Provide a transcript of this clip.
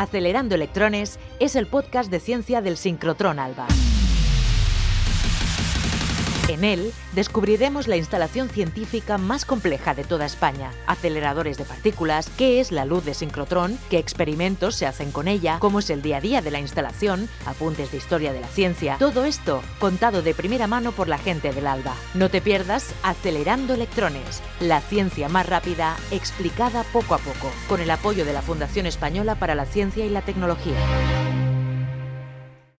Acelerando Electrones es el podcast de ciencia del sincrotrón ALBA. En él descubriremos la instalación científica más compleja de toda España, aceleradores de partículas, qué es la luz de sincrotrón, qué experimentos se hacen con ella, cómo es el día a día de la instalación, apuntes de historia de la ciencia, todo esto contado de primera mano por la gente del ALBA. No te pierdas Acelerando Electrones, la ciencia más rápida explicada poco a poco, con el apoyo de la Fundación Española para la Ciencia y la Tecnología.